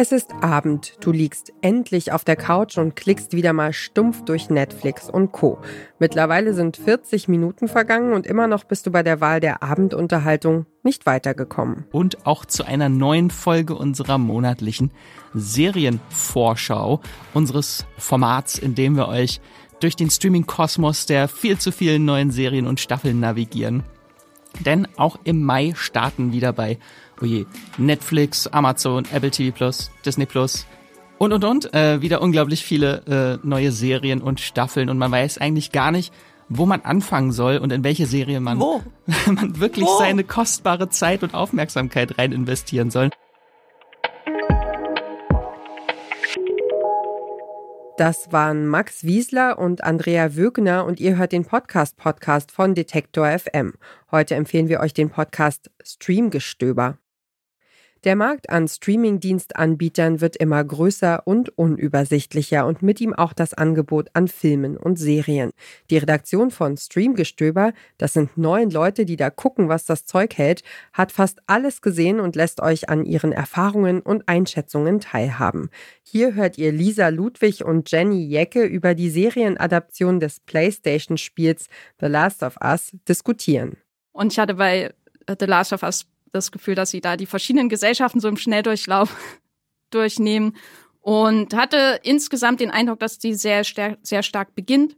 Es ist Abend, du liegst endlich auf der Couch und klickst wieder mal stumpf durch Netflix und Co. Mittlerweile sind 40 Minuten vergangen und immer noch bist du bei der Wahl der Abendunterhaltung nicht weitergekommen. Und auch zu einer neuen Folge unserer monatlichen Serienvorschau, unseres Formats, in dem wir euch durch den Streaming-Kosmos der viel zu vielen neuen Serien und Staffeln navigieren. Denn auch im Mai starten wieder bei oje, Netflix, Amazon, Apple TV Plus, Disney Plus und und und äh, wieder unglaublich viele äh, neue Serien und Staffeln und man weiß eigentlich gar nicht, wo man anfangen soll und in welche Serie man, wo? man wirklich wo? seine kostbare Zeit und Aufmerksamkeit rein investieren soll. Das waren Max Wiesler und Andrea Wögner und ihr hört den Podcast-Podcast von Detektor FM. Heute empfehlen wir euch den Podcast Streamgestöber. Der Markt an Streaming-Dienstanbietern wird immer größer und unübersichtlicher und mit ihm auch das Angebot an Filmen und Serien. Die Redaktion von Streamgestöber, das sind neun Leute, die da gucken, was das Zeug hält, hat fast alles gesehen und lässt euch an ihren Erfahrungen und Einschätzungen teilhaben. Hier hört ihr Lisa Ludwig und Jenny Jecke über die Serienadaption des PlayStation-Spiels The Last of Us diskutieren. Und ich hatte bei The Last of Us das Gefühl, dass sie da die verschiedenen Gesellschaften so im Schnelldurchlauf durchnehmen und hatte insgesamt den Eindruck, dass die sehr, sehr stark beginnt,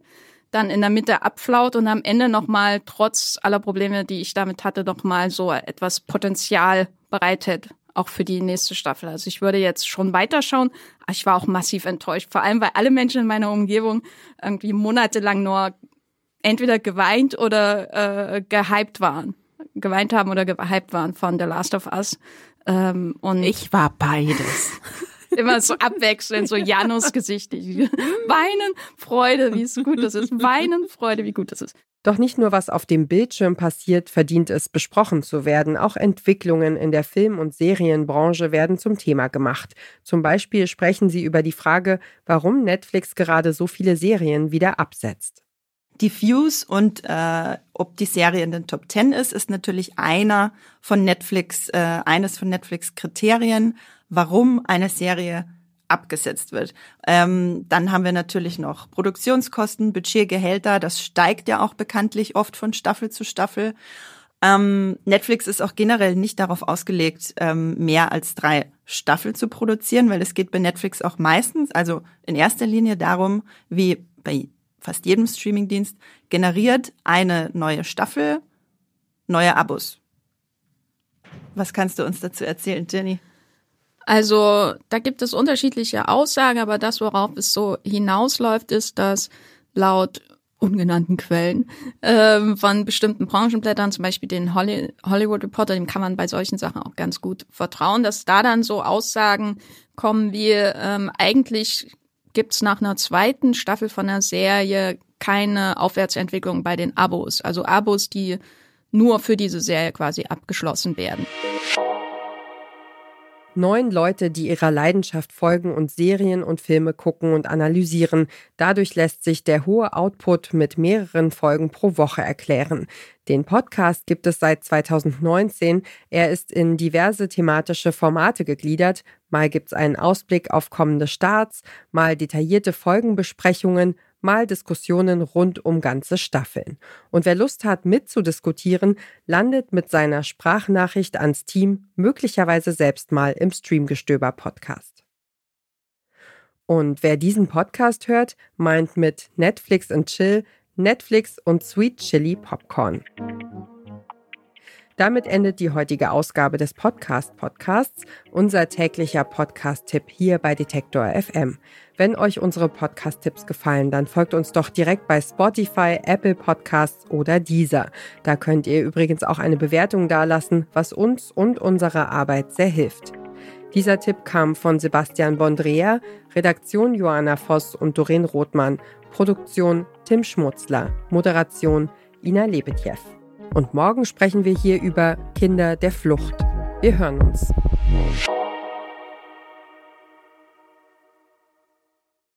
dann in der Mitte abflaut und am Ende nochmal, trotz aller Probleme, die ich damit hatte, nochmal so etwas Potenzial bereitet, auch für die nächste Staffel. Also ich würde jetzt schon weiterschauen, ich war auch massiv enttäuscht, vor allem weil alle Menschen in meiner Umgebung irgendwie monatelang nur entweder geweint oder äh, gehypt waren geweint haben oder gehypt waren von The Last of Us. Ähm, und ich war beides. immer so abwechselnd, so Janus Gesicht. Weinen, Freude, wie es gut das ist. Weinen, Freude, wie gut das ist. Doch nicht nur was auf dem Bildschirm passiert, verdient es besprochen zu werden. Auch Entwicklungen in der Film- und Serienbranche werden zum Thema gemacht. Zum Beispiel sprechen sie über die Frage, warum Netflix gerade so viele Serien wieder absetzt. Die Views und äh, ob die Serie in den Top Ten ist, ist natürlich einer von Netflix, äh, eines von Netflix Kriterien, warum eine Serie abgesetzt wird. Ähm, dann haben wir natürlich noch Produktionskosten, Budgetgehälter. Das steigt ja auch bekanntlich oft von Staffel zu Staffel. Ähm, Netflix ist auch generell nicht darauf ausgelegt, ähm, mehr als drei Staffeln zu produzieren, weil es geht bei Netflix auch meistens, also in erster Linie darum, wie bei fast jedem Streamingdienst, generiert eine neue Staffel, neue Abos. Was kannst du uns dazu erzählen, Jenny? Also, da gibt es unterschiedliche Aussagen, aber das, worauf es so hinausläuft, ist, dass laut ungenannten Quellen ähm, von bestimmten Branchenblättern, zum Beispiel den Holly Hollywood Reporter, dem kann man bei solchen Sachen auch ganz gut vertrauen, dass da dann so Aussagen kommen wie ähm, eigentlich gibt's nach einer zweiten Staffel von der Serie keine Aufwärtsentwicklung bei den Abos. Also Abos, die nur für diese Serie quasi abgeschlossen werden. Neun Leute, die ihrer Leidenschaft folgen und Serien und Filme gucken und analysieren. Dadurch lässt sich der hohe Output mit mehreren Folgen pro Woche erklären. Den Podcast gibt es seit 2019. Er ist in diverse thematische Formate gegliedert. Mal gibt's einen Ausblick auf kommende Starts, mal detaillierte Folgenbesprechungen, mal Diskussionen rund um ganze Staffeln. Und wer Lust hat, mitzudiskutieren, landet mit seiner Sprachnachricht ans Team möglicherweise selbst mal im Streamgestöber Podcast. Und wer diesen Podcast hört, meint mit Netflix and Chill Netflix und Sweet Chili Popcorn. Damit endet die heutige Ausgabe des Podcast Podcasts, unser täglicher Podcast-Tipp hier bei Detektor FM. Wenn euch unsere Podcast-Tipps gefallen, dann folgt uns doch direkt bei Spotify, Apple Podcasts oder Deezer. Da könnt ihr übrigens auch eine Bewertung dalassen, was uns und unserer Arbeit sehr hilft. Dieser Tipp kam von Sebastian Bondrea, Redaktion Joanna Voss und Doreen Rothmann, Produktion Tim Schmutzler, Moderation Ina Lebetjew. Und morgen sprechen wir hier über Kinder der Flucht. Wir hören uns.